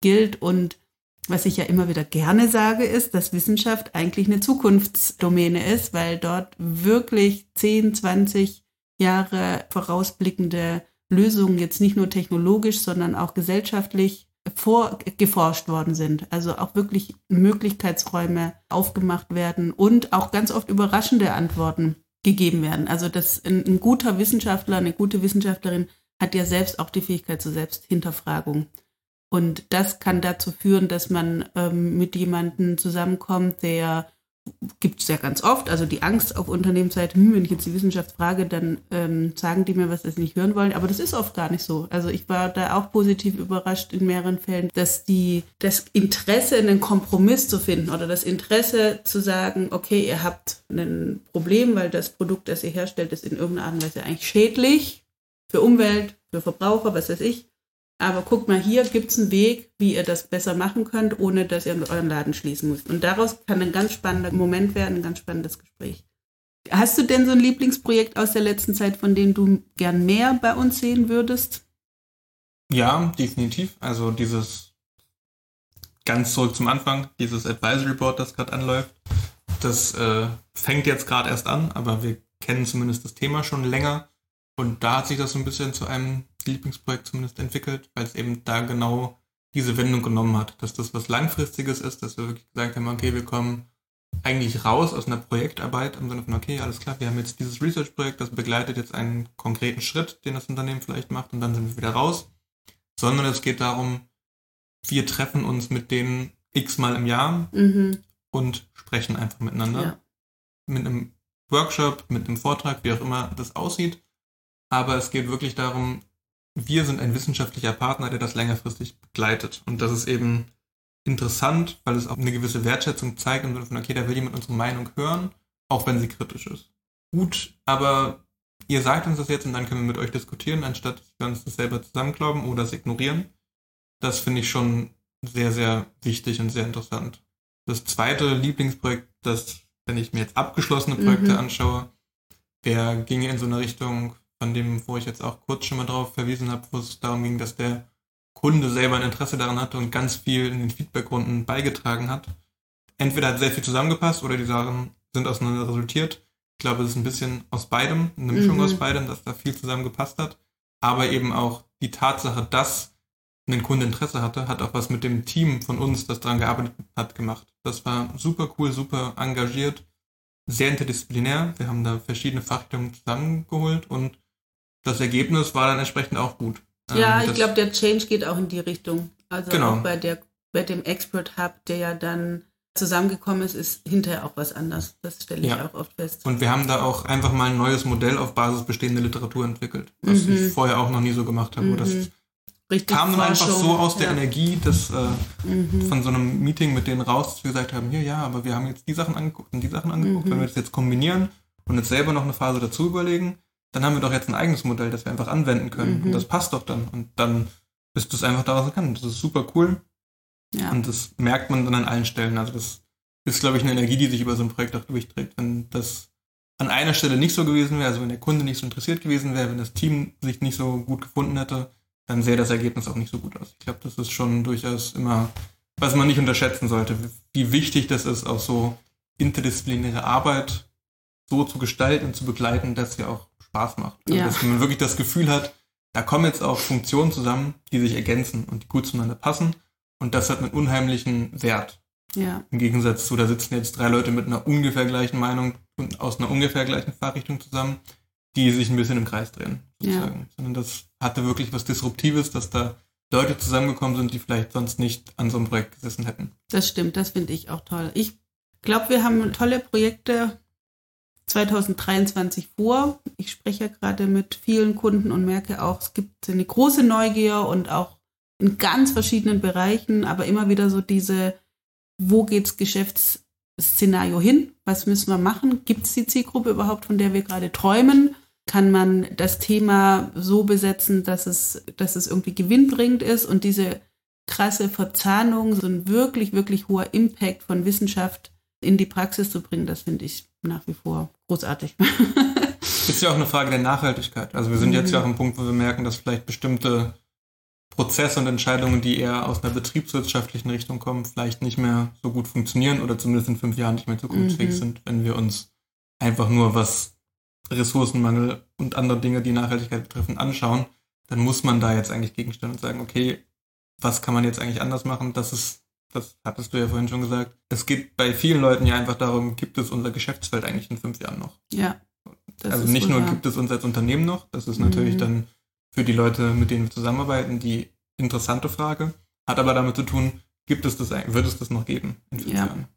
gilt und was ich ja immer wieder gerne sage, ist, dass Wissenschaft eigentlich eine Zukunftsdomäne ist, weil dort wirklich 10, 20 Jahre vorausblickende Lösungen jetzt nicht nur technologisch, sondern auch gesellschaftlich vorgeforscht worden sind. Also auch wirklich Möglichkeitsräume aufgemacht werden und auch ganz oft überraschende Antworten gegeben werden. Also dass ein, ein guter Wissenschaftler, eine gute Wissenschaftlerin hat ja selbst auch die Fähigkeit zur Selbsthinterfragung. Und das kann dazu führen, dass man ähm, mit jemandem zusammenkommt, der gibt es ja ganz oft, also die Angst auf Unternehmensseite, hm, wenn ich jetzt die Wissenschaft frage, dann ähm, sagen die mir, was sie nicht hören wollen. Aber das ist oft gar nicht so. Also ich war da auch positiv überrascht in mehreren Fällen, dass die das Interesse, einen Kompromiss zu finden oder das Interesse zu sagen, okay, ihr habt ein Problem, weil das Produkt, das ihr herstellt, ist in irgendeiner Art und Weise eigentlich schädlich für Umwelt, für Verbraucher, was weiß ich. Aber guckt mal, hier gibt es einen Weg, wie ihr das besser machen könnt, ohne dass ihr euren Laden schließen müsst. Und daraus kann ein ganz spannender Moment werden, ein ganz spannendes Gespräch. Hast du denn so ein Lieblingsprojekt aus der letzten Zeit, von dem du gern mehr bei uns sehen würdest? Ja, definitiv. Also dieses ganz zurück zum Anfang, dieses Advisory Board, das gerade anläuft, das äh, fängt jetzt gerade erst an, aber wir kennen zumindest das Thema schon länger. Und da hat sich das so ein bisschen zu einem Lieblingsprojekt zumindest entwickelt, weil es eben da genau diese Wendung genommen hat, dass das was Langfristiges ist, dass wir wirklich gesagt haben, okay, wir kommen eigentlich raus aus einer Projektarbeit im Sinne von, okay, alles klar, wir haben jetzt dieses Research-Projekt, das begleitet jetzt einen konkreten Schritt, den das Unternehmen vielleicht macht und dann sind wir wieder raus, sondern es geht darum, wir treffen uns mit denen x-mal im Jahr mhm. und sprechen einfach miteinander. Ja. Mit einem Workshop, mit einem Vortrag, wie auch immer das aussieht. Aber es geht wirklich darum, wir sind ein wissenschaftlicher Partner, der das längerfristig begleitet. Und das ist eben interessant, weil es auch eine gewisse Wertschätzung zeigt im Sinne von, okay, da will jemand unsere Meinung hören, auch wenn sie kritisch ist. Gut, aber ihr sagt uns das jetzt und dann können wir mit euch diskutieren, anstatt dass wir uns das selber zusammenklauben oder es ignorieren. Das finde ich schon sehr, sehr wichtig und sehr interessant. Das zweite Lieblingsprojekt, das, wenn ich mir jetzt abgeschlossene Projekte mhm. anschaue, der ging in so eine Richtung, von dem, wo ich jetzt auch kurz schon mal drauf verwiesen habe, wo es darum ging, dass der Kunde selber ein Interesse daran hatte und ganz viel in den Feedbackrunden beigetragen hat. Entweder hat sehr viel zusammengepasst oder die Sachen sind auseinander resultiert. Ich glaube, es ist ein bisschen aus beidem, eine Mischung mhm. aus beidem, dass da viel zusammengepasst hat. Aber eben auch die Tatsache, dass ein Kunde Interesse hatte, hat auch was mit dem Team von uns, das daran gearbeitet hat, gemacht. Das war super cool, super engagiert, sehr interdisziplinär. Wir haben da verschiedene Fachrichtungen zusammengeholt und das Ergebnis war dann entsprechend auch gut. Ja, ähm, ich glaube, der Change geht auch in die Richtung. Also genau. auch bei, der, bei dem Expert Hub, der ja dann zusammengekommen ist, ist hinterher auch was anders. Das stelle ich ja. auch oft fest. Und wir haben da auch einfach mal ein neues Modell auf Basis bestehender Literatur entwickelt, was mhm. ich vorher auch noch nie so gemacht habe. Mhm. Das Richtig kam dann einfach so aus der ja. Energie des, äh, mhm. von so einem Meeting mit denen raus, dass wir gesagt haben, ja, ja, aber wir haben jetzt die Sachen angeguckt und die Sachen angeguckt. Wenn mhm. wir das jetzt kombinieren und jetzt selber noch eine Phase dazu überlegen, dann haben wir doch jetzt ein eigenes Modell, das wir einfach anwenden können. Mhm. Und das passt doch dann. Und dann ist das einfach daraus erkannt. Das ist super cool. Ja. Und das merkt man dann an allen Stellen. Also das ist, glaube ich, eine Energie, die sich über so ein Projekt auch durchträgt. Wenn das an einer Stelle nicht so gewesen wäre, also wenn der Kunde nicht so interessiert gewesen wäre, wenn das Team sich nicht so gut gefunden hätte, dann sähe das Ergebnis auch nicht so gut aus. Ich glaube, das ist schon durchaus immer, was man nicht unterschätzen sollte, wie wichtig das ist, auch so interdisziplinäre Arbeit so zu gestalten und zu begleiten, dass sie auch Spaß macht. Also, Ja. Dass man wirklich das Gefühl hat, da kommen jetzt auch Funktionen zusammen, die sich ergänzen und die gut zueinander passen. Und das hat einen unheimlichen Wert. Ja, Im Gegensatz zu, da sitzen jetzt drei Leute mit einer ungefähr gleichen Meinung und aus einer ungefähr gleichen Fahrrichtung zusammen, die sich ein bisschen im Kreis drehen, sozusagen. Sondern das hatte wirklich was Disruptives, dass da Leute zusammengekommen sind, die vielleicht sonst nicht an so einem Projekt gesessen hätten. das stimmt. Das finde ich auch toll. Ich glaube, wir haben tolle Projekte 2023 vor. Ich spreche ja gerade mit vielen Kunden und merke auch, es gibt eine große Neugier und auch in ganz verschiedenen Bereichen, aber immer wieder so diese, wo geht's Geschäftsszenario hin? Was müssen wir machen? Gibt es die Zielgruppe überhaupt, von der wir gerade träumen? Kann man das Thema so besetzen, dass es, dass es irgendwie gewinnbringend ist und diese krasse Verzahnung, so ein wirklich, wirklich hoher Impact von Wissenschaft in die Praxis zu bringen, das finde ich nach wie vor großartig. Ist ja auch eine Frage der Nachhaltigkeit. Also wir sind jetzt ja auch am Punkt, wo wir merken, dass vielleicht bestimmte Prozesse und Entscheidungen, die eher aus einer betriebswirtschaftlichen Richtung kommen, vielleicht nicht mehr so gut funktionieren oder zumindest in fünf Jahren nicht mehr zukunftsfähig Mhm. sind, wenn wir uns einfach nur was Ressourcenmangel und andere Dinge, die Nachhaltigkeit betreffen, anschauen, dann muss man da jetzt eigentlich gegenstellen und sagen, okay, was kann man jetzt eigentlich anders machen? Das ist, das hattest du ja vorhin schon gesagt. Es geht bei vielen Leuten ja einfach darum, gibt es unser Geschäftsfeld eigentlich in fünf Jahren noch? ja. also nicht nur wahr. gibt es uns als Unternehmen noch, das ist Mhm. natürlich dann für die Leute, mit denen wir zusammenarbeiten, die interessante Frage, hat aber damit zu tun, gibt es das, wird es das noch geben in fünf Ja. Jahren?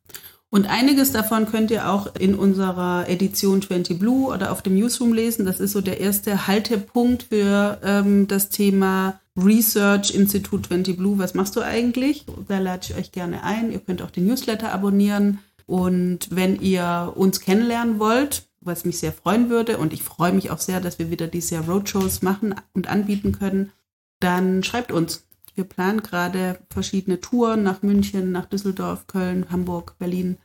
Und einiges davon könnt ihr auch in unserer Edition 20 Blue oder auf dem Newsroom lesen. Das ist so der erste Haltepunkt für ähm, das Thema Research Institut 20 Blue. Was machst du eigentlich? Da lade ich euch gerne ein. Ihr könnt auch den Newsletter abonnieren. Und wenn ihr uns kennenlernen wollt, was mich sehr freuen würde, und ich freue mich auch sehr, dass wir wieder dieses Jahr Roadshows machen und anbieten können, dann schreibt uns. Wir planen gerade verschiedene Touren nach München, nach Düsseldorf, Köln, Hamburg, Berlin.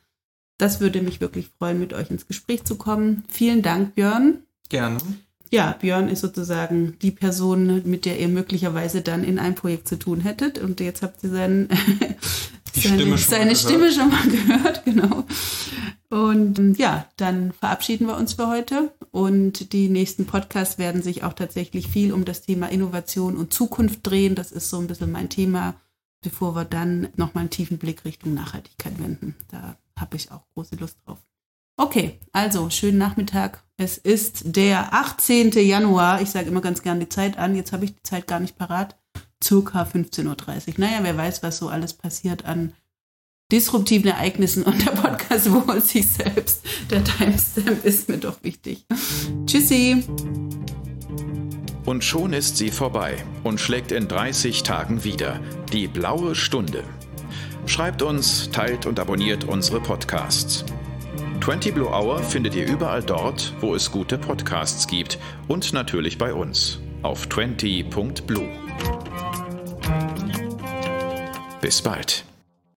Das würde mich wirklich freuen, mit euch ins Gespräch zu kommen. Vielen Dank, Björn. Gerne. Ja, Björn ist sozusagen die Person, mit der ihr möglicherweise dann in einem Projekt zu tun hättet. Und jetzt habt ihr seinen, seine, Stimme schon mal seine gehört. Stimme schon mal gehört, genau. Und ähm, ja, dann verabschieden wir uns für heute. Und die nächsten Podcasts werden sich auch tatsächlich viel um das Thema Innovation und Zukunft drehen. Das ist so ein bisschen mein Thema, bevor wir dann nochmal einen tiefen Blick Richtung Nachhaltigkeit wenden. Da habe ich auch große Lust drauf. Okay, also schönen Nachmittag. Es ist der 18. Januar. Ich sage immer ganz gern die Zeit an. Jetzt habe ich die Zeit gar nicht parat. Circa 15.30 Uhr. Naja, wer weiß, was so alles passiert an disruptiven Ereignissen und der Podcast wohl sich selbst. Der Timestamp ist mir doch wichtig. Tschüssi. Und schon ist sie vorbei und schlägt in 30 Tagen wieder. Die blaue Stunde. Schreibt uns, teilt und abonniert unsere Podcasts. 20 Blue Hour findet ihr überall dort, wo es gute Podcasts gibt und natürlich bei uns auf 20.blue. Bis bald.